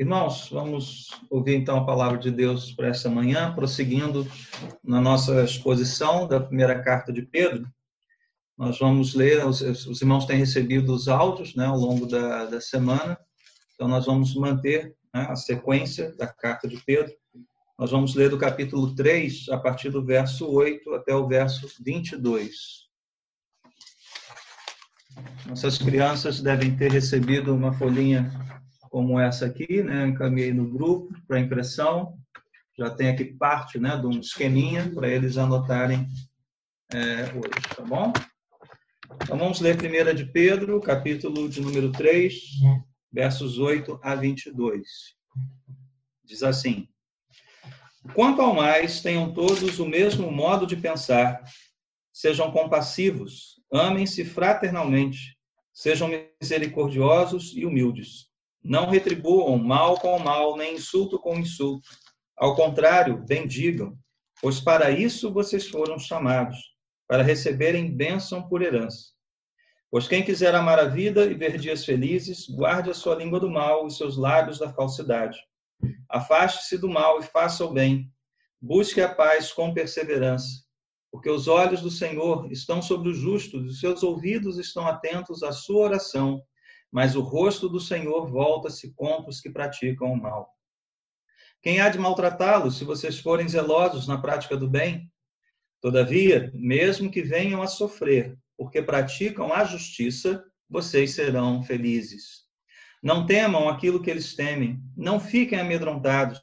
Irmãos, vamos ouvir então a palavra de Deus para esta manhã, prosseguindo na nossa exposição da primeira carta de Pedro. Nós vamos ler, os, os irmãos têm recebido os áudios né, ao longo da, da semana, então nós vamos manter né, a sequência da carta de Pedro. Nós vamos ler do capítulo 3, a partir do verso 8 até o verso 22. Nossas crianças devem ter recebido uma folhinha como essa aqui, né? Encaminhei no grupo para impressão. Já tem aqui parte, né, de um esqueminha para eles anotarem é, hoje, tá bom? Então vamos ler 1 de Pedro, capítulo de número 3, versos 8 a 22. Diz assim: Quanto ao mais, tenham todos o mesmo modo de pensar, sejam compassivos, amem-se fraternalmente, sejam misericordiosos e humildes. Não retribuam mal com mal, nem insulto com insulto. Ao contrário, bendigam, pois para isso vocês foram chamados, para receberem bênção por herança. Pois quem quiser amar a vida e ver dias felizes, guarde a sua língua do mal e seus lábios da falsidade Afaste-se do mal e faça o bem. Busque a paz com perseverança, porque os olhos do Senhor estão sobre os justos e seus ouvidos estão atentos à sua oração, mas o rosto do Senhor volta-se contra os que praticam o mal. Quem há de maltratá-los se vocês forem zelosos na prática do bem? Todavia, mesmo que venham a sofrer, porque praticam a justiça, vocês serão felizes. Não temam aquilo que eles temem, não fiquem amedrontados.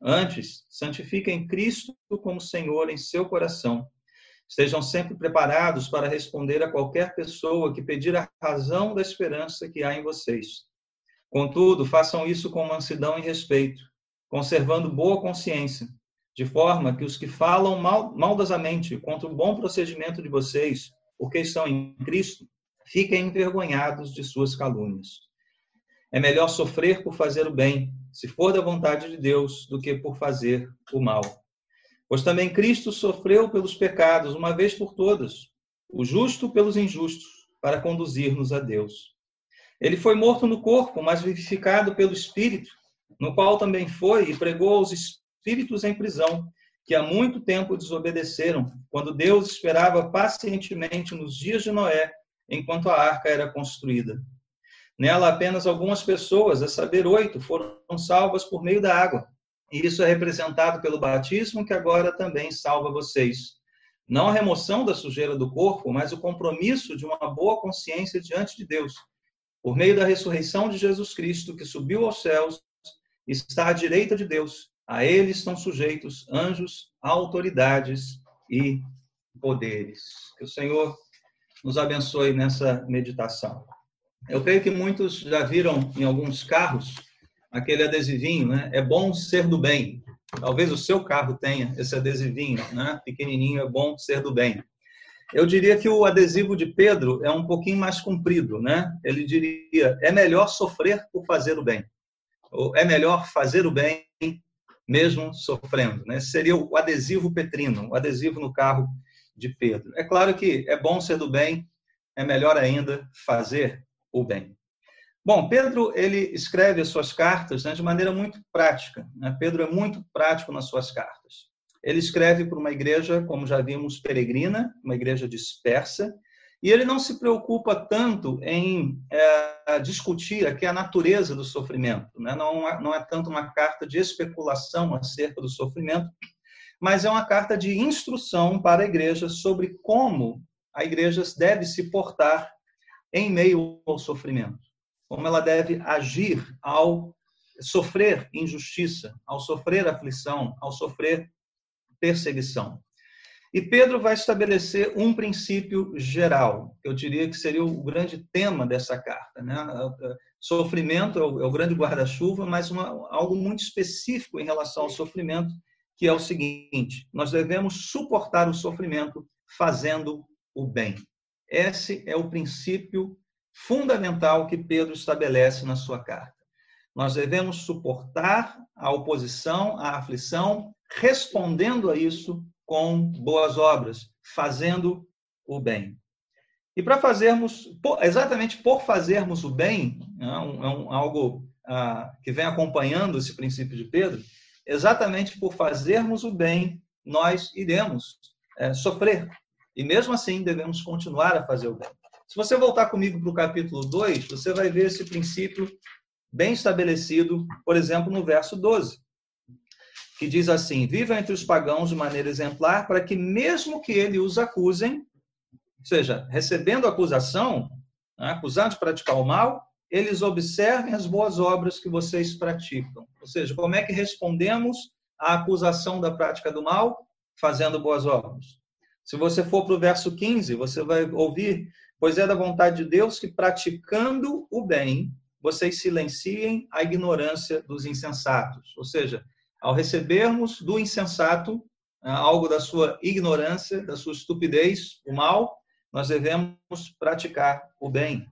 Antes, santifiquem Cristo como Senhor em seu coração. Estejam sempre preparados para responder a qualquer pessoa que pedir a razão da esperança que há em vocês. Contudo, façam isso com mansidão e respeito, conservando boa consciência, de forma que os que falam mal, maldosamente contra o bom procedimento de vocês, porque estão em Cristo, fiquem envergonhados de suas calúnias. É melhor sofrer por fazer o bem, se for da vontade de Deus, do que por fazer o mal. Pois também Cristo sofreu pelos pecados, uma vez por todas, o justo pelos injustos, para conduzir-nos a Deus. Ele foi morto no corpo, mas vivificado pelo Espírito, no qual também foi e pregou aos espíritos em prisão, que há muito tempo desobedeceram, quando Deus esperava pacientemente nos dias de Noé, enquanto a arca era construída Nela, apenas algumas pessoas, a saber, oito, foram salvas por meio da água. E isso é representado pelo batismo, que agora também salva vocês. Não a remoção da sujeira do corpo, mas o compromisso de uma boa consciência diante de Deus, por meio da ressurreição de Jesus Cristo, que subiu aos céus, está à direita de Deus. A ele estão sujeitos anjos, autoridades e poderes. Que o Senhor nos abençoe nessa meditação. Eu creio que muitos já viram em alguns carros aquele adesivinho, né? É bom ser do bem. Talvez o seu carro tenha esse adesivinho, né? Pequenininho, é bom ser do bem. Eu diria que o adesivo de Pedro é um pouquinho mais comprido, né? Ele diria: é melhor sofrer por fazer o bem. Ou é melhor fazer o bem mesmo sofrendo, né? Seria o adesivo petrino, o adesivo no carro de Pedro. É claro que é bom ser do bem, é melhor ainda fazer o bem. Bom, Pedro ele escreve as suas cartas né, de maneira muito prática. Né? Pedro é muito prático nas suas cartas. Ele escreve para uma igreja, como já vimos, peregrina, uma igreja dispersa, e ele não se preocupa tanto em é, discutir aqui a natureza do sofrimento. Né? Não, não é tanto uma carta de especulação acerca do sofrimento, mas é uma carta de instrução para a igreja sobre como a igreja deve se portar em meio ao sofrimento, como ela deve agir ao sofrer injustiça, ao sofrer aflição, ao sofrer perseguição. E Pedro vai estabelecer um princípio geral, eu diria que seria o grande tema dessa carta. Né? Sofrimento é o, é o grande guarda-chuva, mas uma, algo muito específico em relação ao sofrimento, que é o seguinte: nós devemos suportar o sofrimento fazendo o bem. Esse é o princípio fundamental que Pedro estabelece na sua carta. Nós devemos suportar a oposição, a aflição, respondendo a isso com boas obras, fazendo o bem. E para fazermos, exatamente por fazermos o bem, é um, é algo ah, que vem acompanhando esse princípio de Pedro, exatamente por fazermos o bem, nós iremos é, sofrer. E mesmo assim, devemos continuar a fazer o bem. Se você voltar comigo para o capítulo 2, você vai ver esse princípio bem estabelecido, por exemplo, no verso 12, que diz assim: Viva entre os pagãos de maneira exemplar, para que, mesmo que eles os acusem, ou seja, recebendo acusação, né, acusando de praticar o mal, eles observem as boas obras que vocês praticam. Ou seja, como é que respondemos à acusação da prática do mal? Fazendo boas obras. Se você for para o verso 15, você vai ouvir: Pois é da vontade de Deus que, praticando o bem, vocês silenciem a ignorância dos insensatos. Ou seja, ao recebermos do insensato né, algo da sua ignorância, da sua estupidez, o mal, nós devemos praticar o bem.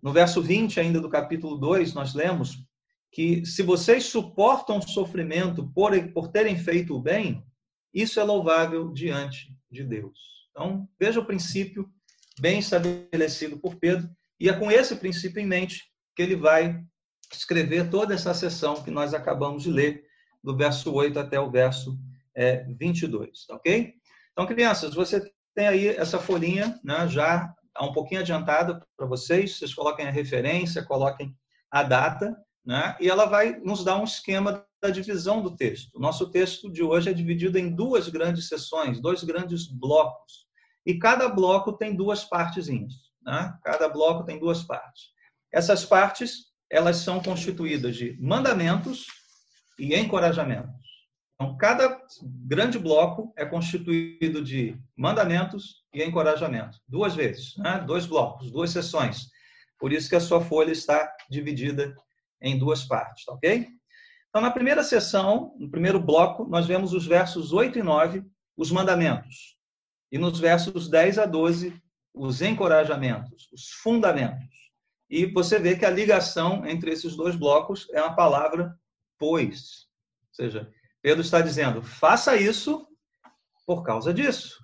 No verso 20 ainda do capítulo 2, nós lemos que se vocês suportam sofrimento por, por terem feito o bem, isso é louvável diante de Deus. Então, veja o princípio bem estabelecido por Pedro, e é com esse princípio em mente que ele vai escrever toda essa sessão que nós acabamos de ler, do verso 8 até o verso é, 22, tá ok? Então, crianças, você tem aí essa folhinha né, já um pouquinho adiantada para vocês, vocês coloquem a referência, coloquem a data, né, e ela vai nos dar um esquema da divisão do texto. O nosso texto de hoje é dividido em duas grandes sessões, dois grandes blocos. E cada bloco tem duas partezinhas. Né? Cada bloco tem duas partes. Essas partes, elas são constituídas de mandamentos e encorajamentos. Então, cada grande bloco é constituído de mandamentos e encorajamentos. Duas vezes, né? dois blocos, duas sessões. Por isso que a sua folha está dividida em duas partes, tá ok? Então, na primeira sessão, no primeiro bloco, nós vemos os versos 8 e 9, os mandamentos. E nos versos 10 a 12, os encorajamentos, os fundamentos. E você vê que a ligação entre esses dois blocos é a palavra pois. Ou seja, Pedro está dizendo: faça isso por causa disso.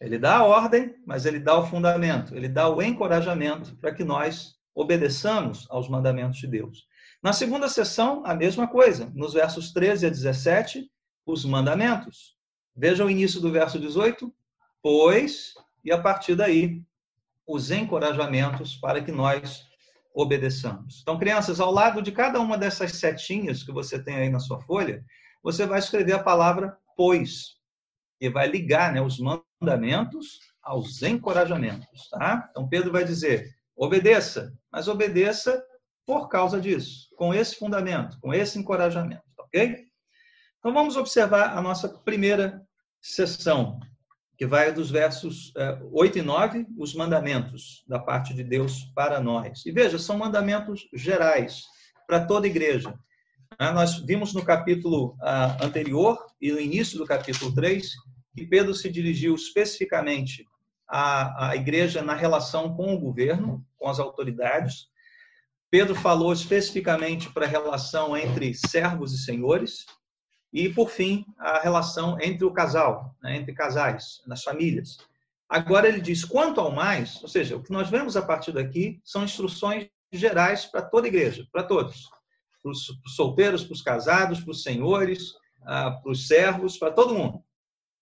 Ele dá a ordem, mas ele dá o fundamento, ele dá o encorajamento para que nós obedeçamos aos mandamentos de Deus. Na segunda sessão, a mesma coisa. Nos versos 13 a 17, os mandamentos. Veja o início do verso 18, pois, e a partir daí, os encorajamentos para que nós obedeçamos. Então, crianças, ao lado de cada uma dessas setinhas que você tem aí na sua folha, você vai escrever a palavra pois, e vai ligar né, os mandamentos aos encorajamentos. Tá? Então, Pedro vai dizer: obedeça, mas obedeça por causa disso, com esse fundamento, com esse encorajamento, ok? Então vamos observar a nossa primeira sessão, que vai dos versos 8 eh, e 9, os mandamentos da parte de Deus para nós. E veja, são mandamentos gerais para toda igreja. Ah, nós vimos no capítulo ah, anterior e no início do capítulo 3 que Pedro se dirigiu especificamente à, à igreja na relação com o governo, com as autoridades, Pedro falou especificamente para a relação entre servos e senhores e, por fim, a relação entre o casal, né, entre casais, nas famílias. Agora ele diz quanto ao mais, ou seja, o que nós vemos a partir daqui são instruções gerais para toda a igreja, para todos, para os solteiros, para os casados, para os senhores, ah, para os servos, para todo mundo,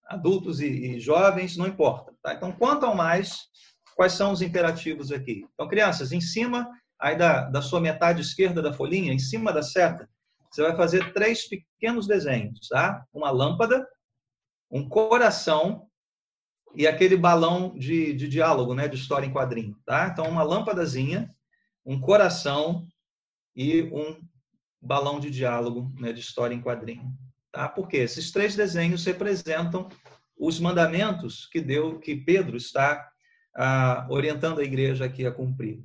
adultos e jovens, não importa. Tá? Então, quanto ao mais, quais são os imperativos aqui? Então, crianças, em cima aí da, da sua metade esquerda da folhinha, em cima da seta, você vai fazer três pequenos desenhos, tá? Uma lâmpada, um coração e aquele balão de, de diálogo, né? De história em quadrinho, tá? Então, uma lâmpadazinha, um coração e um balão de diálogo, né? De história em quadrinho, tá? Porque esses três desenhos representam os mandamentos que deu, que Pedro está ah, orientando a igreja aqui a cumprir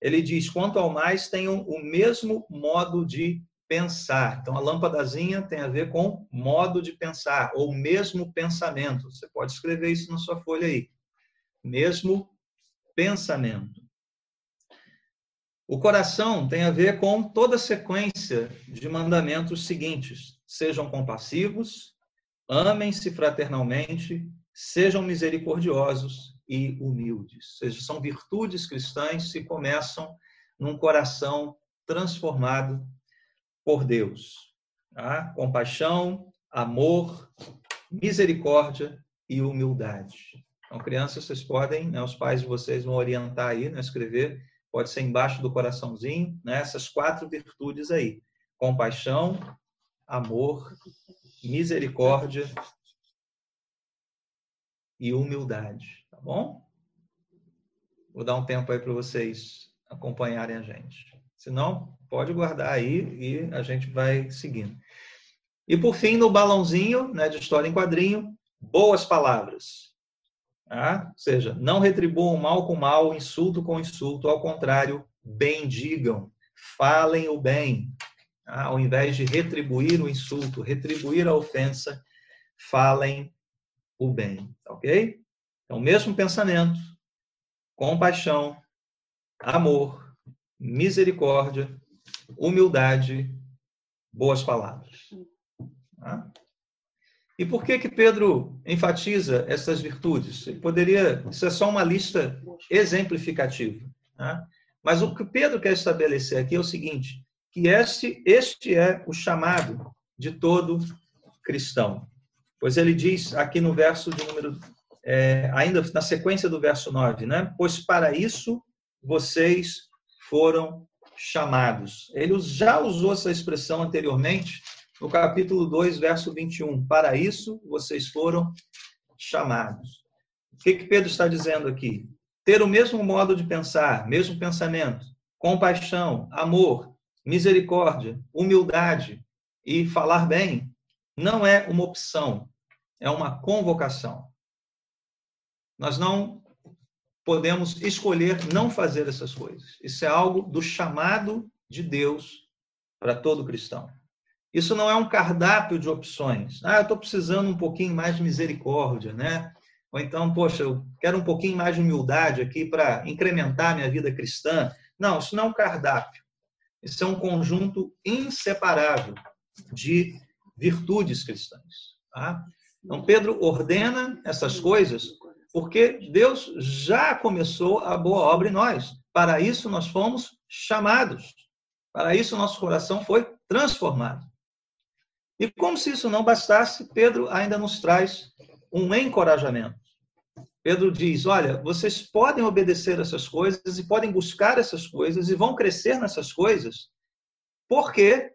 ele diz: quanto ao mais, tenham o mesmo modo de pensar. Então, a lâmpadazinha tem a ver com modo de pensar, ou mesmo pensamento. Você pode escrever isso na sua folha aí. Mesmo pensamento. O coração tem a ver com toda a sequência de mandamentos seguintes: sejam compassivos, amem-se fraternalmente, sejam misericordiosos, e humildes. Ou seja, são virtudes cristãs que começam num coração transformado por Deus. Tá? Compaixão, amor, misericórdia e humildade. Então, crianças, vocês podem, né, os pais de vocês vão orientar aí, né, escrever, pode ser embaixo do coraçãozinho, né, essas quatro virtudes aí: compaixão, amor, misericórdia e humildade, tá bom? Vou dar um tempo aí para vocês acompanharem a gente. Se não, pode guardar aí e a gente vai seguindo. E por fim, no balãozinho né, de história em quadrinho, boas palavras. Ah, ou seja, não retribuam mal com mal, insulto com insulto, ao contrário, bendigam, falem o bem. Ah, ao invés de retribuir o insulto, retribuir a ofensa, falem o bem. Ok? Então, mesmo pensamento, compaixão, amor, misericórdia, humildade, boas palavras. Ah? E por que que Pedro enfatiza essas virtudes? Ele poderia, isso é só uma lista exemplificativa. Né? Mas o que Pedro quer estabelecer aqui é o seguinte, que este, este é o chamado de todo cristão. Pois ele diz aqui no verso de número, é, ainda na sequência do verso 9, né? Pois para isso vocês foram chamados. Ele já usou essa expressão anteriormente no capítulo 2, verso 21. Para isso vocês foram chamados. O que, que Pedro está dizendo aqui? Ter o mesmo modo de pensar, mesmo pensamento, compaixão, amor, misericórdia, humildade e falar bem não é uma opção, é uma convocação. Nós não podemos escolher não fazer essas coisas. Isso é algo do chamado de Deus para todo cristão. Isso não é um cardápio de opções. Ah, eu estou precisando um pouquinho mais de misericórdia, né? Ou então, poxa, eu quero um pouquinho mais de humildade aqui para incrementar minha vida cristã. Não, isso não é um cardápio. Isso é um conjunto inseparável de virtudes cristãs. Tá? Então, Pedro ordena essas coisas porque Deus já começou a boa obra em nós. Para isso nós fomos chamados. Para isso nosso coração foi transformado. E como se isso não bastasse, Pedro ainda nos traz um encorajamento. Pedro diz: Olha, vocês podem obedecer essas coisas e podem buscar essas coisas e vão crescer nessas coisas, porque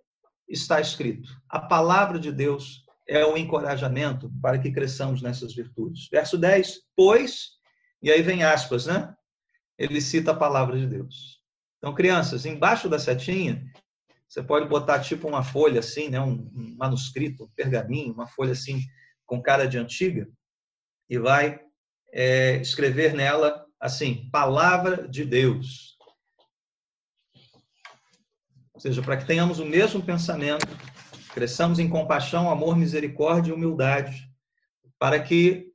está escrito: a palavra de Deus é um encorajamento para que cresçamos nessas virtudes. Verso 10: Pois, e aí vem aspas, né? Ele cita a palavra de Deus. Então, crianças, embaixo da setinha você pode botar tipo uma folha assim, né, um manuscrito, um pergaminho, uma folha assim com cara de antiga e vai é, escrever nela assim, palavra de Deus. Ou seja, para que tenhamos o mesmo pensamento, cresçamos em compaixão, amor, misericórdia e humildade, para que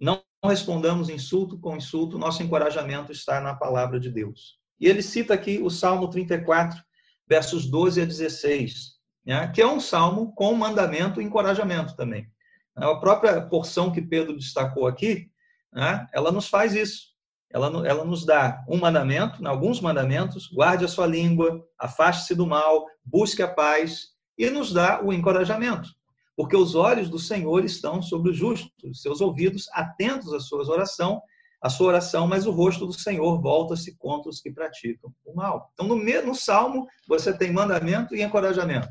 não respondamos insulto com insulto, nosso encorajamento está na palavra de Deus. E ele cita aqui o Salmo 34, versos 12 a 16, né? que é um salmo com mandamento e encorajamento também. A própria porção que Pedro destacou aqui, né? ela nos faz isso. Ela, ela nos dá um mandamento, né? alguns mandamentos, guarde a sua língua, afaste-se do mal, busque a paz, e nos dá o encorajamento. Porque os olhos do Senhor estão sobre os justos, seus ouvidos atentos às suas orações a sua oração, mas o rosto do Senhor volta-se contra os que praticam o mal. Então, no, no Salmo, você tem mandamento e encorajamento.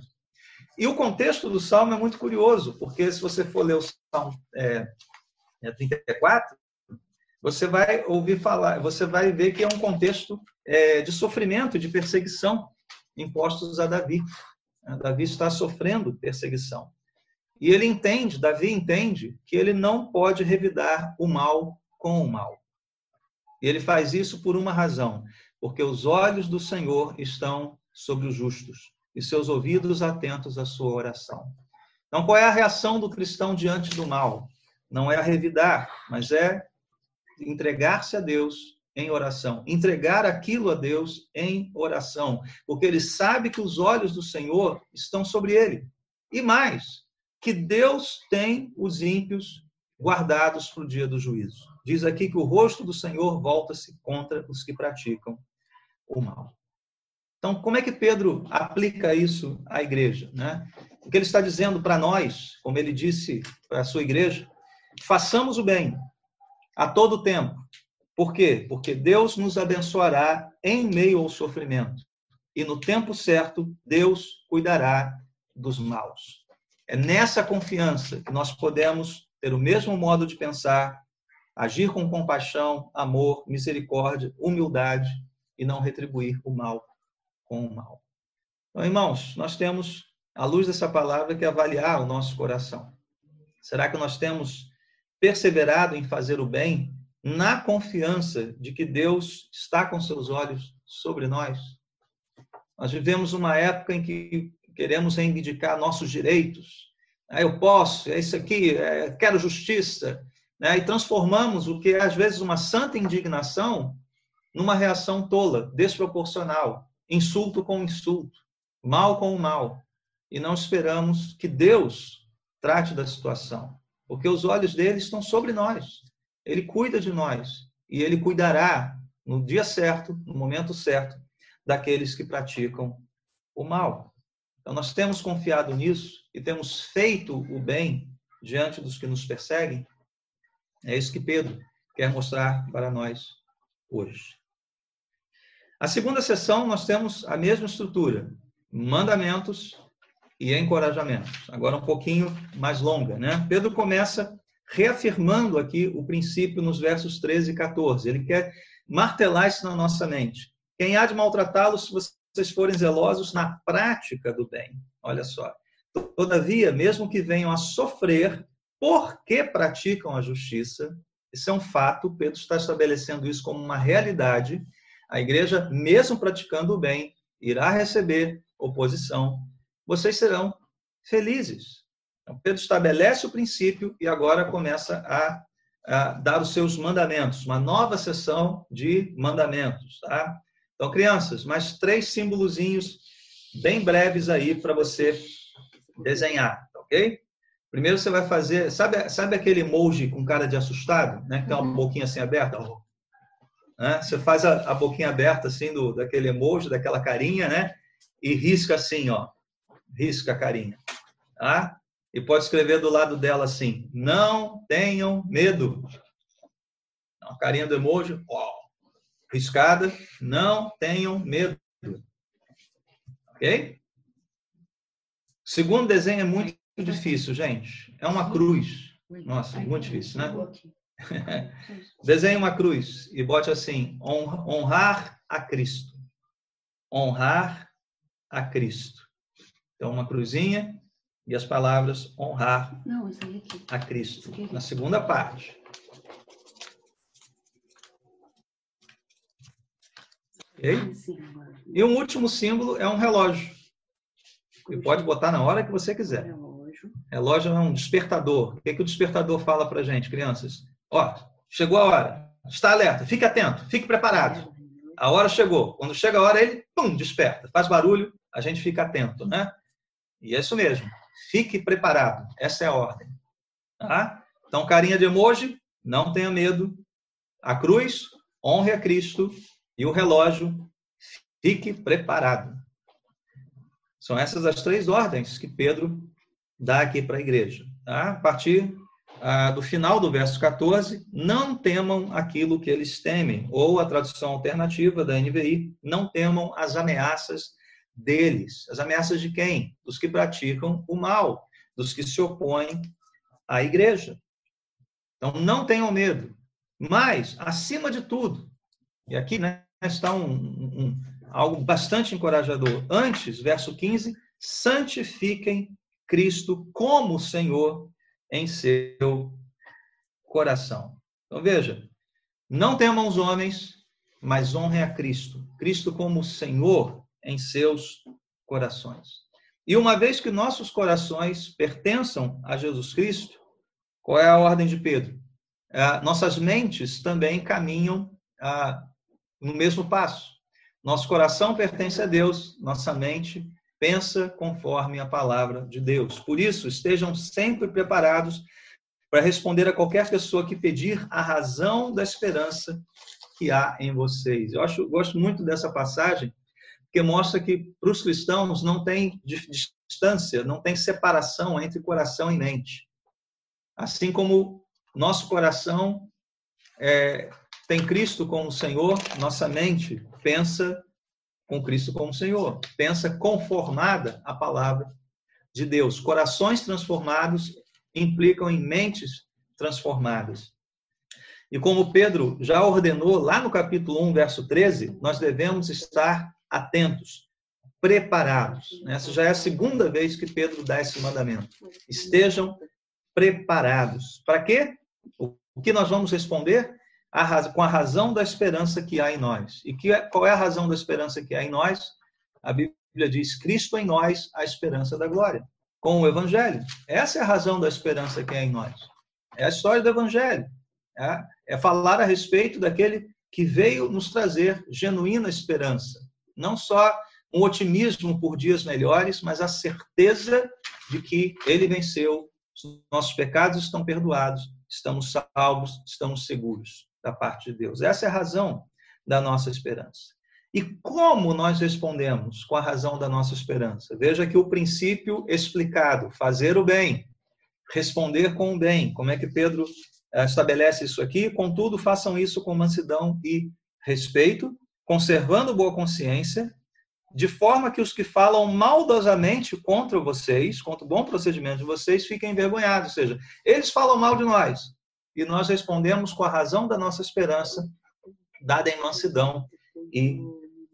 E o contexto do Salmo é muito curioso, porque se você for ler o Salmo é, é 34, você vai ouvir falar, você vai ver que é um contexto é, de sofrimento, de perseguição impostos a Davi. Davi está sofrendo perseguição. E ele entende, Davi entende, que ele não pode revidar o mal com o mal. E ele faz isso por uma razão, porque os olhos do Senhor estão sobre os justos e seus ouvidos atentos à sua oração. Então, qual é a reação do cristão diante do mal? Não é revidar, mas é entregar-se a Deus em oração, entregar aquilo a Deus em oração, porque ele sabe que os olhos do Senhor estão sobre ele. E mais, que Deus tem os ímpios guardados para o dia do juízo. Diz aqui que o rosto do Senhor volta-se contra os que praticam o mal. Então, como é que Pedro aplica isso à igreja? Né? O que ele está dizendo para nós, como ele disse para a sua igreja, façamos o bem a todo tempo. Por quê? Porque Deus nos abençoará em meio ao sofrimento. E no tempo certo, Deus cuidará dos maus. É nessa confiança que nós podemos ter o mesmo modo de pensar, agir com compaixão, amor, misericórdia, humildade e não retribuir o mal com o mal. Então, irmãos, nós temos, à luz dessa palavra, que avaliar o nosso coração. Será que nós temos perseverado em fazer o bem na confiança de que Deus está com seus olhos sobre nós? Nós vivemos uma época em que queremos reivindicar nossos direitos. Ah, eu posso, é isso aqui, é, quero justiça. Né? E transformamos o que é, às vezes, uma santa indignação numa reação tola, desproporcional, insulto com insulto, mal com mal. E não esperamos que Deus trate da situação, porque os olhos dele estão sobre nós. Ele cuida de nós e ele cuidará no dia certo, no momento certo, daqueles que praticam o mal. Então, nós temos confiado nisso e temos feito o bem diante dos que nos perseguem. É isso que Pedro quer mostrar para nós hoje. A segunda sessão, nós temos a mesma estrutura: mandamentos e encorajamentos. Agora, um pouquinho mais longa, né? Pedro começa reafirmando aqui o princípio nos versos 13 e 14. Ele quer martelar isso na nossa mente. Quem há de maltratá-los se vocês forem zelosos na prática do bem? Olha só. Todavia, mesmo que venham a sofrer porque praticam a justiça, isso é um fato, Pedro está estabelecendo isso como uma realidade a igreja, mesmo praticando o bem, irá receber oposição. Vocês serão felizes. Então, Pedro estabelece o princípio e agora começa a, a dar os seus mandamentos, uma nova sessão de mandamentos. Tá? Então, crianças, mais três símbolozinhos bem breves aí para você desenhar, tá ok? Primeiro você vai fazer, sabe, sabe aquele emoji com cara de assustado, né? Que tem uma uhum. boquinha assim aberta? Né? Você faz a, a boquinha aberta assim do, daquele emoji, daquela carinha, né? E risca assim, ó. Risca a carinha. Tá? E pode escrever do lado dela assim: Não tenham medo. A carinha do emoji, ó, riscada. Não tenham medo. Ok? Segundo desenho é muito difícil, gente. É uma cruz. Nossa, muito difícil, né? Desenhe uma cruz e bote assim: honrar a Cristo. Honrar a Cristo. Então, uma cruzinha e as palavras honrar a Cristo. Na segunda parte. Okay? E um último símbolo é um relógio. E pode botar na hora que você quiser. Relógio é um despertador. O que, é que o despertador fala para gente, crianças? Ó, chegou a hora. Está alerta, fique atento, fique preparado. A hora chegou. Quando chega a hora, ele, pum, desperta. Faz barulho, a gente fica atento, né? E é isso mesmo. Fique preparado. Essa é a ordem. Tá? Então, carinha de emoji, não tenha medo. A cruz, honre a Cristo. E o relógio, fique preparado. São essas as três ordens que Pedro dá aqui para a igreja. Tá? A partir ah, do final do verso 14, não temam aquilo que eles temem, ou a tradução alternativa da NVI, não temam as ameaças deles. As ameaças de quem? Dos que praticam o mal, dos que se opõem à igreja. Então, não tenham medo. Mas, acima de tudo, e aqui né, está um, um, algo bastante encorajador. Antes, verso 15, santifiquem Cristo como Senhor em seu coração. Então veja, não temam os homens, mas honrem a Cristo. Cristo como Senhor em seus corações. E uma vez que nossos corações pertençam a Jesus Cristo, qual é a ordem de Pedro? É, nossas mentes também caminham ah, no mesmo passo. Nosso coração pertence a Deus, nossa mente pensa conforme a palavra de Deus. Por isso, estejam sempre preparados para responder a qualquer pessoa que pedir a razão da esperança que há em vocês. Eu acho, gosto muito dessa passagem, que mostra que para os cristãos não tem distância, não tem separação entre coração e mente. Assim como nosso coração é, tem Cristo como Senhor, nossa mente pensa com Cristo como Senhor, pensa conformada à palavra de Deus. Corações transformados implicam em mentes transformadas. E como Pedro já ordenou lá no capítulo 1, verso 13, nós devemos estar atentos, preparados. Essa já é a segunda vez que Pedro dá esse mandamento. Estejam preparados. Para quê? O que nós vamos responder? A com a razão da esperança que há em nós. E que, é, qual é a razão da esperança que há em nós? A Bíblia diz: Cristo em nós, a esperança da glória. Com o Evangelho. Essa é a razão da esperança que há em nós. É a história do Evangelho. É, é falar a respeito daquele que veio nos trazer genuína esperança. Não só um otimismo por dias melhores, mas a certeza de que ele venceu, os nossos pecados estão perdoados, estamos salvos, estamos seguros da parte de Deus. Essa é a razão da nossa esperança. E como nós respondemos com a razão da nossa esperança? Veja que o princípio explicado, fazer o bem, responder com o bem. Como é que Pedro eh, estabelece isso aqui? Contudo, façam isso com mansidão e respeito, conservando boa consciência, de forma que os que falam maldosamente contra vocês, contra o bom procedimento de vocês, fiquem envergonhados. Ou seja, eles falam mal de nós e nós respondemos com a razão da nossa esperança, dada em mansidão e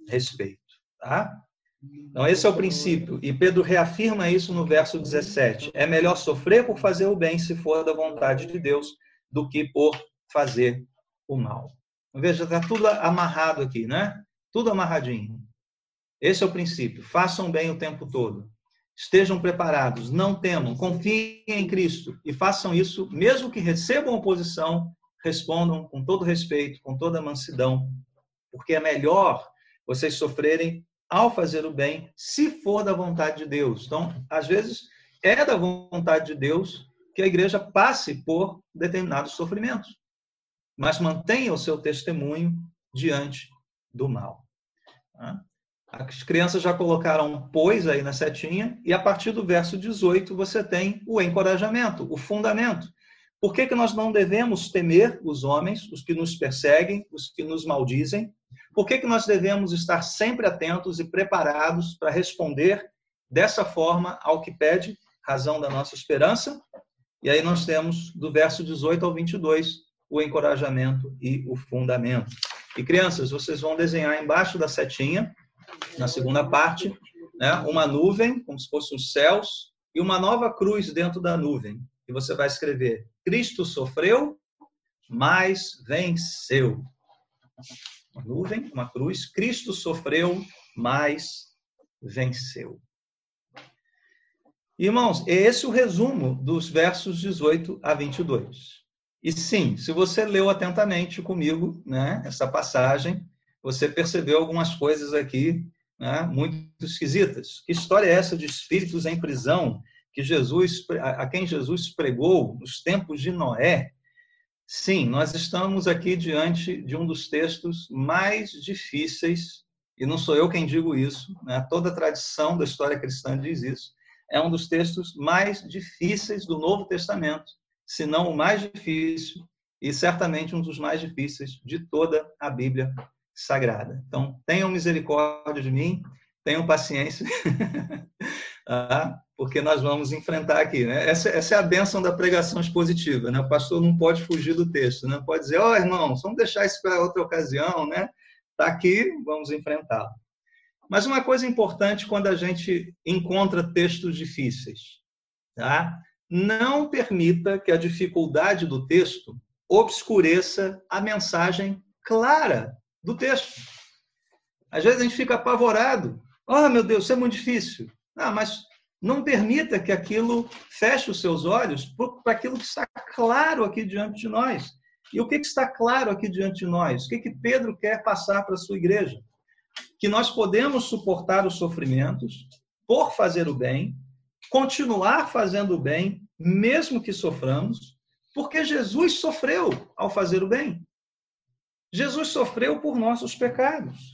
respeito. Tá? Então, esse é o princípio. E Pedro reafirma isso no verso 17. É melhor sofrer por fazer o bem, se for da vontade de Deus, do que por fazer o mal. Veja, está tudo amarrado aqui, né? Tudo amarradinho. Esse é o princípio. Façam bem o tempo todo. Estejam preparados, não temam, confiem em Cristo e façam isso, mesmo que recebam oposição, respondam com todo respeito, com toda mansidão, porque é melhor vocês sofrerem ao fazer o bem, se for da vontade de Deus. Então, às vezes, é da vontade de Deus que a igreja passe por determinados sofrimentos, mas mantenha o seu testemunho diante do mal. Tá? As crianças já colocaram pois aí na setinha, e a partir do verso 18 você tem o encorajamento, o fundamento. Por que, que nós não devemos temer os homens, os que nos perseguem, os que nos maldizem? Por que, que nós devemos estar sempre atentos e preparados para responder dessa forma ao que pede, razão da nossa esperança? E aí nós temos, do verso 18 ao 22, o encorajamento e o fundamento. E crianças, vocês vão desenhar embaixo da setinha na segunda parte, né, uma nuvem, como se fossem os céus, e uma nova cruz dentro da nuvem. E você vai escrever: Cristo sofreu, mas venceu. Uma nuvem, uma cruz, Cristo sofreu, mas venceu. Irmãos, esse é o resumo dos versos 18 a 22. E sim, se você leu atentamente comigo né, essa passagem, você percebeu algumas coisas aqui né, muito esquisitas. Que história é essa de espíritos em prisão que Jesus, a quem Jesus pregou nos tempos de Noé? Sim, nós estamos aqui diante de um dos textos mais difíceis, e não sou eu quem digo isso, né? toda a tradição da história cristã diz isso. É um dos textos mais difíceis do Novo Testamento, se não o mais difícil, e certamente um dos mais difíceis de toda a Bíblia sagrada. Então, tenham misericórdia de mim, tenham paciência, tá? porque nós vamos enfrentar aqui. Né? Essa, essa, é a bênção da pregação expositiva. Né? O pastor não pode fugir do texto, não né? pode dizer, ó oh, irmão, vamos deixar isso para outra ocasião, né? Está aqui, vamos enfrentá-lo. Mas uma coisa importante quando a gente encontra textos difíceis, tá? Não permita que a dificuldade do texto obscureça a mensagem clara do texto. Às vezes a gente fica apavorado. Oh, meu Deus, isso é muito difícil. Ah, mas não permita que aquilo feche os seus olhos para aquilo que está claro aqui diante de nós. E o que está claro aqui diante de nós? O que, Pedro quer passar para a sua igreja? Que nós podemos suportar os sofrimentos por fazer o bem, continuar fazendo o bem, mesmo que soframos, porque Jesus sofreu ao fazer o bem. Jesus sofreu por nossos pecados.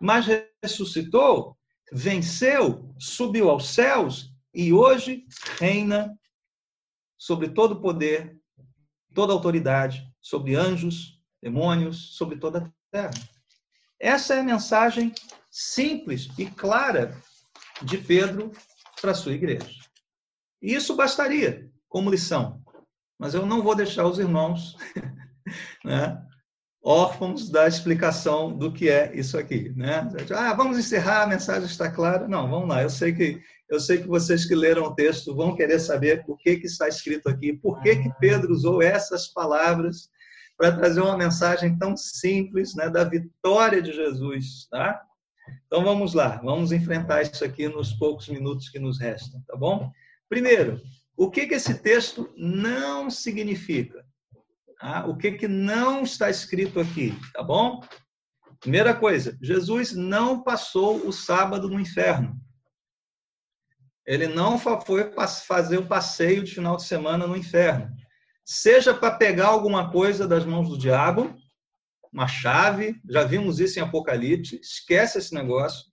mas ressuscitou, venceu, subiu aos céus e hoje reina sobre todo o poder, toda autoridade, sobre anjos, demônios, sobre toda a terra. Essa é a mensagem simples e clara de Pedro para a sua igreja. Isso bastaria como lição. Mas eu não vou deixar os irmãos né, órfãos da explicação do que é isso aqui. Né? Ah, vamos encerrar, a mensagem está clara. Não, vamos lá. Eu sei que eu sei que vocês que leram o texto vão querer saber por que, que está escrito aqui, por que, que Pedro usou essas palavras para trazer uma mensagem tão simples né, da vitória de Jesus. Tá? Então vamos lá, vamos enfrentar isso aqui nos poucos minutos que nos restam, tá bom? Primeiro, o que, que esse texto não significa? Ah, o que, que não está escrito aqui, tá bom? Primeira coisa, Jesus não passou o sábado no inferno. Ele não foi fazer o passeio de final de semana no inferno. Seja para pegar alguma coisa das mãos do diabo, uma chave, já vimos isso em Apocalipse, esquece esse negócio.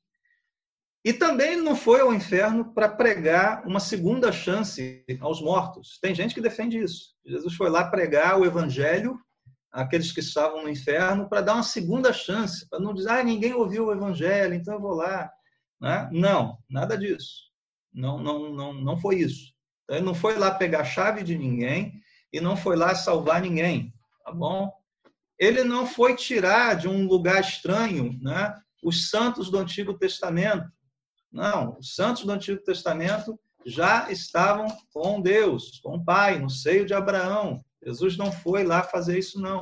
E também não foi ao inferno para pregar uma segunda chance aos mortos. Tem gente que defende isso. Jesus foi lá pregar o evangelho àqueles que estavam no inferno para dar uma segunda chance, para não dizer, ah, ninguém ouviu o evangelho, então eu vou lá. Né? Não, nada disso. Não, não, não, não foi isso. Ele não foi lá pegar a chave de ninguém e não foi lá salvar ninguém, tá bom? ele não foi tirar de um lugar estranho né, os santos do Antigo Testamento. Não, os santos do Antigo Testamento já estavam com Deus, com o Pai, no seio de Abraão. Jesus não foi lá fazer isso, não.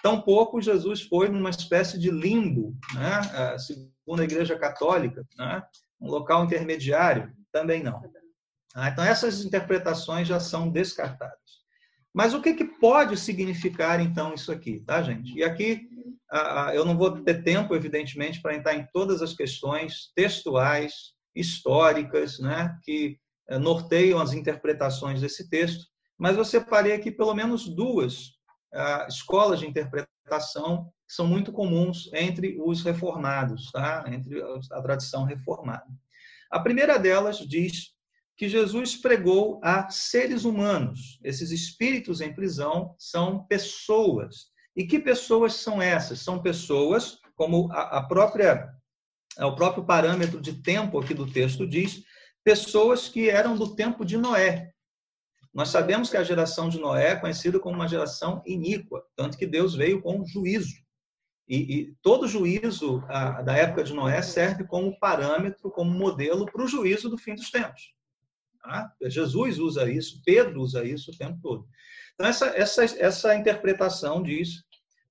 Tampouco Jesus foi numa espécie de limbo, né? segundo a Igreja Católica, né? um local intermediário, também não. Ah, então, essas interpretações já são descartadas. Mas o que, que pode significar, então, isso aqui, tá, gente? E aqui eu não vou ter tempo, evidentemente, para entrar em todas as questões textuais, históricas, né, que eh, norteiam as interpretações desse texto, mas eu separei aqui pelo menos duas escolas de interpretação que são muito comuns entre os reformados, tá? entre a tradição reformada. A primeira delas diz que Jesus pregou a seres humanos. Esses espíritos em prisão são pessoas. E que pessoas são essas? São pessoas, como a própria o próprio parâmetro de tempo aqui do texto diz, pessoas que eram do tempo de Noé. Nós sabemos que a geração de Noé é conhecida como uma geração iníqua, tanto que Deus veio com juízo. E, e todo juízo a, da época de Noé serve como parâmetro, como modelo para o juízo do fim dos tempos. Tá? Jesus usa isso, Pedro usa isso o tempo todo. Então, essa, essa, essa interpretação diz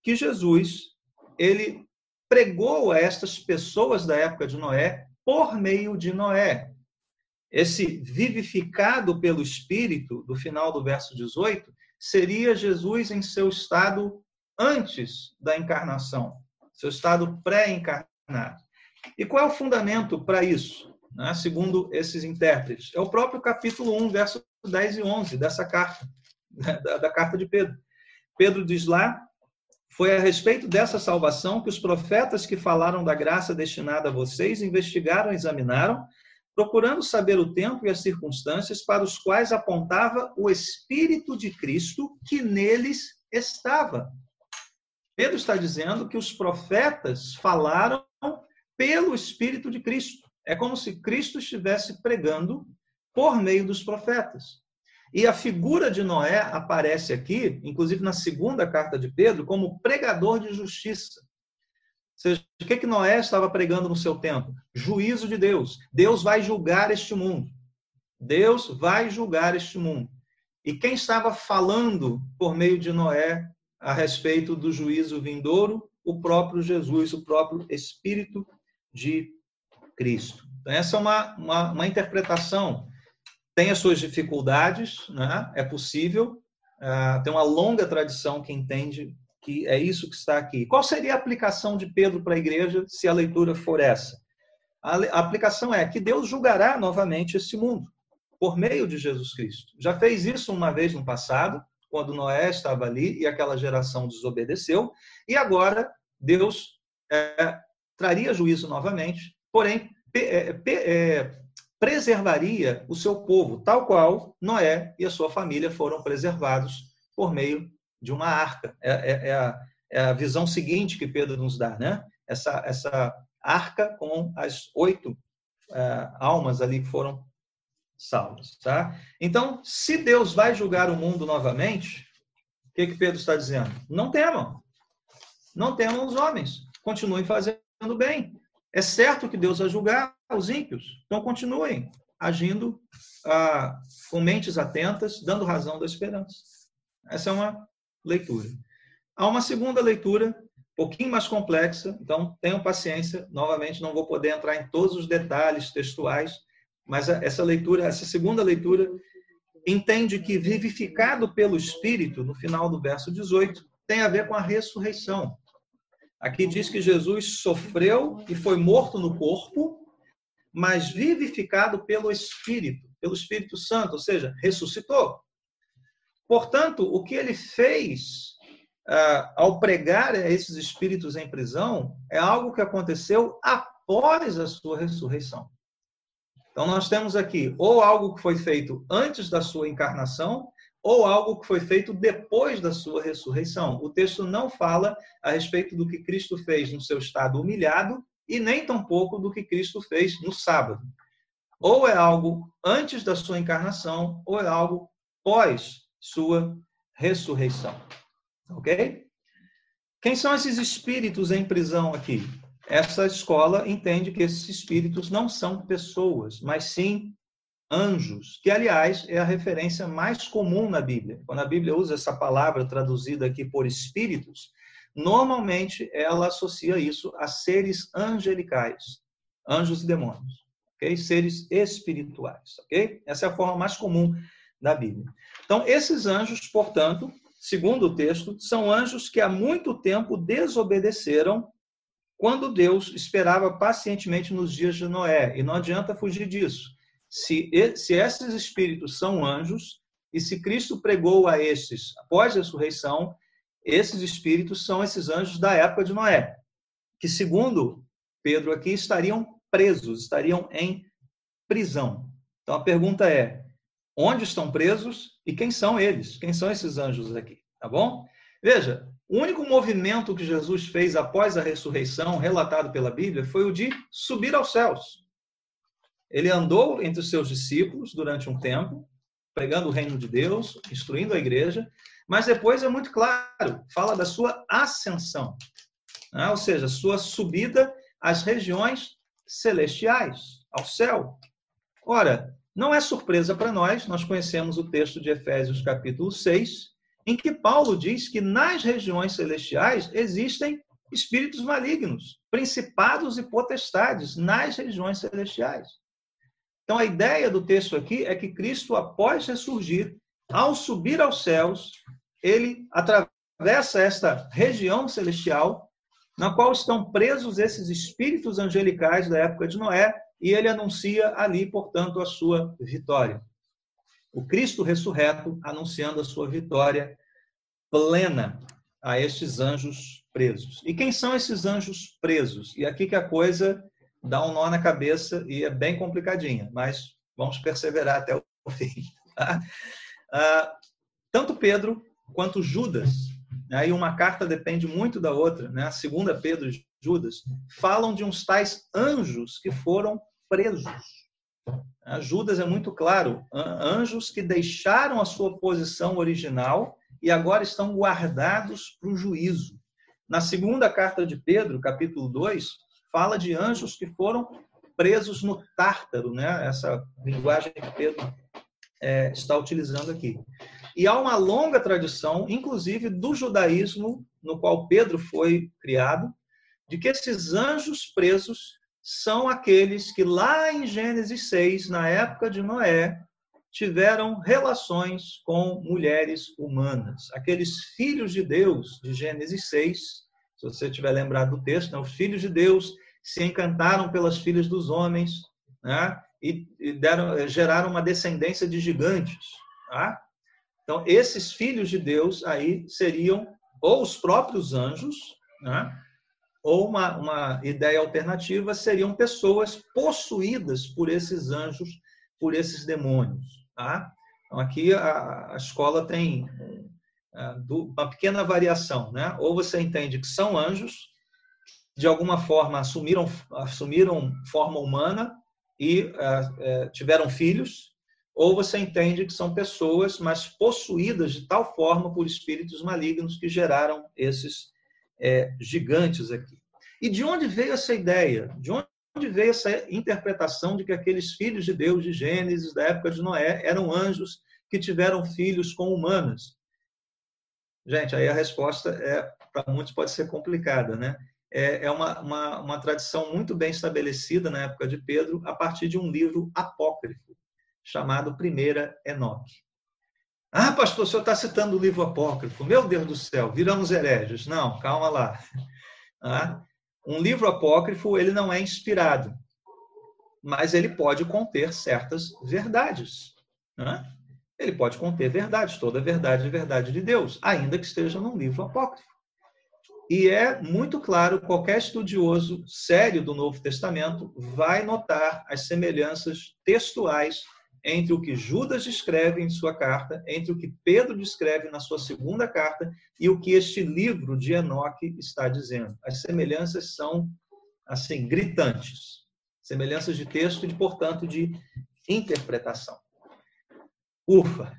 que Jesus ele pregou a estas pessoas da época de Noé por meio de Noé. Esse vivificado pelo Espírito, do final do verso 18, seria Jesus em seu estado antes da encarnação, seu estado pré-encarnado. E qual é o fundamento para isso? né, segundo esses intérpretes. É o próprio capítulo 1, verso 10 e 11 dessa carta, né, da, da carta de Pedro. Pedro diz lá: Foi a respeito dessa salvação que os profetas que falaram da graça destinada a vocês investigaram e examinaram, procurando saber o tempo e as circunstâncias para os quais apontava o Espírito de Cristo que neles estava. Pedro está dizendo que os profetas falaram pelo Espírito de Cristo. É como se Cristo estivesse pregando por meio dos profetas. E a figura de Noé aparece aqui, inclusive na segunda carta de Pedro, como pregador de justiça. Ou seja, o que, que Noé estava pregando no seu tempo? Juízo de Deus. Deus vai julgar este mundo. Deus vai julgar este mundo. E quem estava falando por meio de Noé a respeito do juízo vindouro? O próprio Jesus, o próprio Espírito de Cristo. Então, essa é uma, uma, uma interpretação. Tem as suas dificuldades, né? é possível, uh, tem uma longa tradição que entende que é isso que está aqui. Qual seria a aplicação de Pedro para a igreja se a leitura for essa? A, a aplicação é que Deus julgará novamente esse mundo por meio de Jesus Cristo. Já fez isso uma vez no passado, quando Noé estava ali e aquela geração desobedeceu, e agora Deus é, traria juízo novamente, porém é, é, preservaria o seu povo, tal qual Noé e a sua família foram preservados por meio de uma arca. É, é, é, a, é a, visão seguinte que Pedro nos dá, né? Essa, essa arca com as oito é, almas ali que foram salvas, tá? Então, se Deus vai julgar o mundo novamente, o que, que Pedro está dizendo? Não temam. Não temam os homens. Continuem fazendo bem. É certo que Deus vai julgar os ímpios. Então, continuem agindo ah, com mentes atentas, dando razão da esperança. Essa é uma leitura. Há uma segunda leitura, um pouquinho mais complexa, então tenham paciência. Novamente, não vou poder entrar em todos os detalhes textuais, mas essa leitura, essa segunda leitura, entende que vivificado pelo Espírito, no final do verso 18, tem a ver com a ressurreição. Aqui diz que Jesus sofreu e foi morto no corpo, mas vivificado pelo Espírito, pelo Espírito Santo, ou seja, ressuscitou. Portanto, o que ele fez ah, ao pregar a esses espíritos em prisão é algo que aconteceu após a sua ressurreição. Então, nós temos aqui ou algo que foi feito antes da sua encarnação, ou algo que foi feito depois da sua ressurreição. O texto não fala a respeito do que Cristo fez no seu estado humilhado e nem tampouco do que Cristo fez no sábado. Ou é algo antes da sua encarnação, ou é algo pós sua ressurreição. Ok? Quem são esses espíritos em prisão aqui? essa escola entende que esses espíritos não são pessoas, mas sim anjos, que, aliás, é a referência mais comum na Bíblia. Quando a Bíblia usa essa palavra traduzida aqui por espíritos, normalmente ela associa isso a seres angelicais, anjos e demônios, ok? Seres espirituais, ok? Essa é a forma mais comum da Bíblia. Então, esses anjos, portanto, segundo o texto, são anjos que há muito tempo desobedeceram quando Deus esperava pacientemente nos dias de Noé. E não adianta fugir disso. Se, se esses espíritos são anjos, e se Cristo pregou a estes após a ressurreição, esses espíritos são esses anjos da época de Noé, que, segundo Pedro aqui, estariam presos, estariam em prisão. Então a pergunta é: onde estão presos e quem são eles? Quem são esses anjos aqui? Tá bom? Veja, o único movimento que Jesus fez após a ressurreição, relatado pela Bíblia, foi o de subir aos céus. Ele andou entre os seus discípulos durante um tempo, pregando o reino de Deus, instruindo a igreja, mas depois é muito claro, fala da sua ascensão, né? ou seja, sua subida às regiões celestiais, ao céu. Ora, não é surpresa para nós, nós conhecemos o texto de Efésios capítulo 6, em que Paulo diz que nas regiões celestiais existem espíritos malignos, principados e potestades nas regiões celestiais. Então, a ideia do texto aqui é que Cristo, após ressurgir, ao subir aos céus, ele atravessa esta região celestial, na qual estão presos esses espíritos angelicais da época de Noé, e ele anuncia ali, portanto, a sua vitória o Cristo ressurreto anunciando a sua vitória plena a estes anjos presos. E quem são esses anjos presos? E aqui que a coisa dá um nó na cabeça e é bem complicadinha, mas vamos perseverar até o fim. Tá? Ah, tanto Pedro quanto Judas, aí uma carta depende muito da outra, né? a segunda Pedro e Judas, falam de uns tais anjos que foram presos. A Judas é muito claro, anjos que deixaram a sua posição original e agora estão guardados para o juízo. Na segunda carta de Pedro, capítulo 2, fala de anjos que foram presos no Tártaro, né? essa linguagem que Pedro é, está utilizando aqui. E há uma longa tradição, inclusive do judaísmo, no qual Pedro foi criado, de que esses anjos presos são aqueles que lá em Gênesis 6, na época de Noé, tiveram relações com mulheres humanas. Aqueles filhos de Deus de Gênesis 6, se você tiver lembrado do texto, né? os filhos de Deus se encantaram pelas filhas dos homens né? e, deram, geraram uma descendência de gigantes. Tá? Então, esses filhos de Deus aí seriam ou os próprios anjos, né? Ou uma, uma ideia alternativa seriam pessoas possuídas por esses anjos, por esses demônios. Tá? Então, aqui a, a escola tem é, uma pequena variação. Né? Ou você entende que são anjos, de alguma forma assumiram, assumiram forma humana e uh, uh, tiveram filhos, ou você entende que são pessoas, mas possuídas de tal forma por espíritos malignos que geraram esses é, gigantes aqui. E de onde veio essa ideia? De onde veio essa interpretação de que aqueles filhos de Deus de Gênesis, da época de Noé, eram anjos que tiveram filhos com humanas? Gente, aí a resposta é para muitos pode ser complicada, né? É, é uma, uma, uma tradição muito bem estabelecida na época de Pedro, a partir de um livro apócrifo chamado Primeira Enoque. Ah, pastor, o senhor está citando o livro apócrifo. Meu Deus do céu, viramos hereges. Não, calma lá. Ah, um livro apócrifo, ele não é inspirado, mas ele pode conter certas verdades. Ah? Ele pode conter verdades, toda verdade é verdade de Deus, ainda que esteja num livro apócrifo. E é muito claro, qualquer estudioso sério do Novo Testamento vai notar as semelhanças textuais entre o que Judas descreve em sua carta, entre o que Pedro descreve na sua segunda carta e o que este livro de Enoque está dizendo. As semelhanças são, assim, gritantes. Semelhanças de texto e, portanto, de interpretação. Ufa!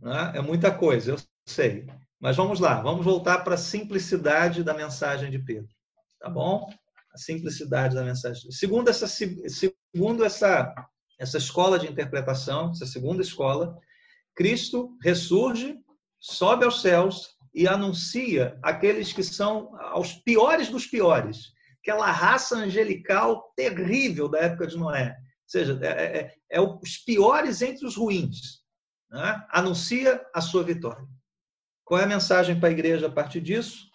Né? É muita coisa, eu sei. Mas vamos lá, vamos voltar para a simplicidade da mensagem de Pedro. Tá bom? A simplicidade da mensagem. Segundo essa, segundo essa essa escola de interpretação, essa segunda escola, Cristo ressurge, sobe aos céus e anuncia aqueles que são aos piores dos piores, aquela raça angelical terrível da época de Noé. Ou seja, é, é, é, é os piores entre os ruins. Né? Anuncia a sua vitória. Qual é a mensagem para a igreja a partir disso?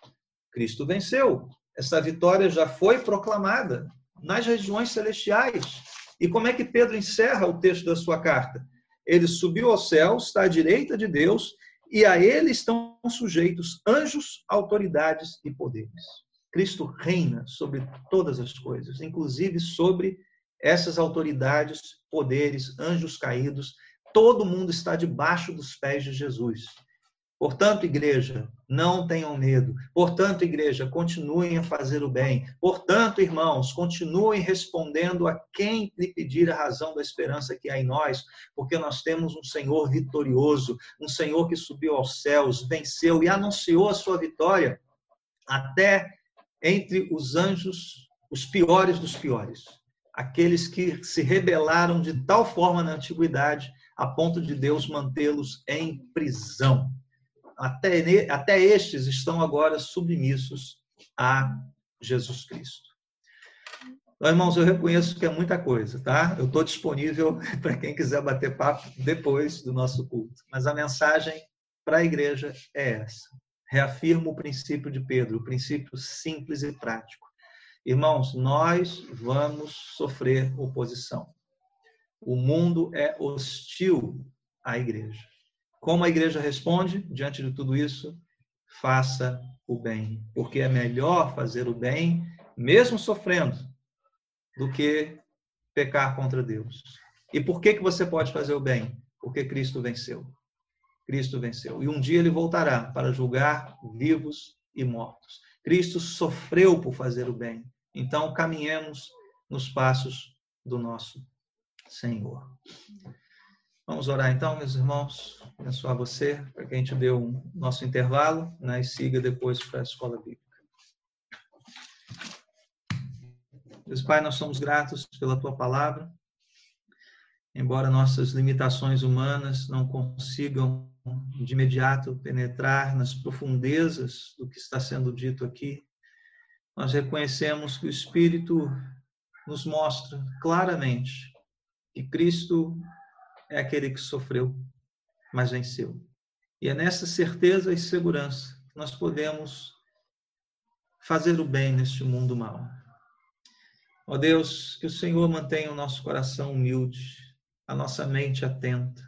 Cristo venceu. Essa vitória já foi proclamada nas regiões celestiais. E como é que Pedro encerra o texto da sua carta? Ele subiu ao céu, está à direita de Deus, e a ele estão sujeitos anjos, autoridades e poderes. Cristo reina sobre todas as coisas, inclusive sobre essas autoridades, poderes, anjos caídos. Todo mundo está debaixo dos pés de Jesus. Portanto, igreja, não tenham medo. Portanto, igreja, continuem a fazer o bem. Portanto, irmãos, continuem respondendo a quem lhe pedir a razão da esperança que há em nós, porque nós temos um Senhor vitorioso, um Senhor que subiu aos céus, venceu e anunciou a sua vitória até entre os anjos, os piores dos piores, aqueles que se rebelaram de tal forma na antiguidade a ponto de Deus mantê-los em prisão até, até estes estão agora submissos a Jesus Cristo. Então, irmãos, eu reconheço que é muita coisa, tá? Eu estou disponível para quem quiser bater papo depois do nosso culto. Mas a mensagem para a igreja é essa. Reafirmo o princípio de Pedro, o princípio simples e prático. Irmãos, nós vamos sofrer oposição. O mundo é hostil à igreja. Como a igreja responde diante de tudo isso? Faça o bem, porque é melhor fazer o bem, mesmo sofrendo, do que pecar contra Deus. E por que, que você pode fazer o bem? Porque Cristo venceu. Cristo venceu. E um dia ele voltará para julgar vivos e mortos. Cristo sofreu por fazer o bem. Então, caminhemos nos passos do nosso Senhor. Vamos orar então, meus irmãos, abençoar você, para que a gente dê o nosso intervalo né, e siga depois para a escola bíblica. Deus Pai, nós somos gratos pela tua palavra. Embora nossas limitações humanas não consigam de imediato penetrar nas profundezas do que está sendo dito aqui, nós reconhecemos que o Espírito nos mostra claramente que Cristo é aquele que sofreu, mas venceu. E é nessa certeza e segurança que nós podemos fazer o bem neste mundo mal. Ó Deus, que o Senhor mantenha o nosso coração humilde, a nossa mente atenta,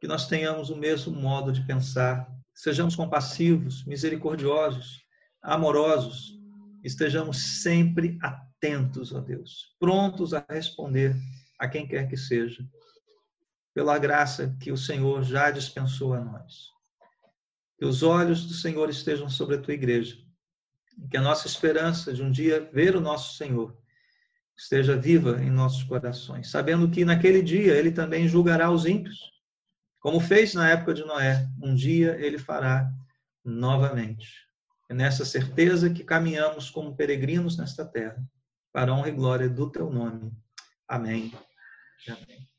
que nós tenhamos o mesmo modo de pensar, sejamos compassivos, misericordiosos, amorosos estejamos sempre atentos, ó Deus, prontos a responder a quem quer que seja, pela graça que o Senhor já dispensou a nós. Que os olhos do Senhor estejam sobre a tua igreja, que a nossa esperança de um dia ver o nosso Senhor esteja viva em nossos corações, sabendo que naquele dia ele também julgará os ímpios, como fez na época de Noé. Um dia ele fará novamente. É nessa certeza que caminhamos como peregrinos nesta terra, para a honra e glória do teu nome. Amém. Amém.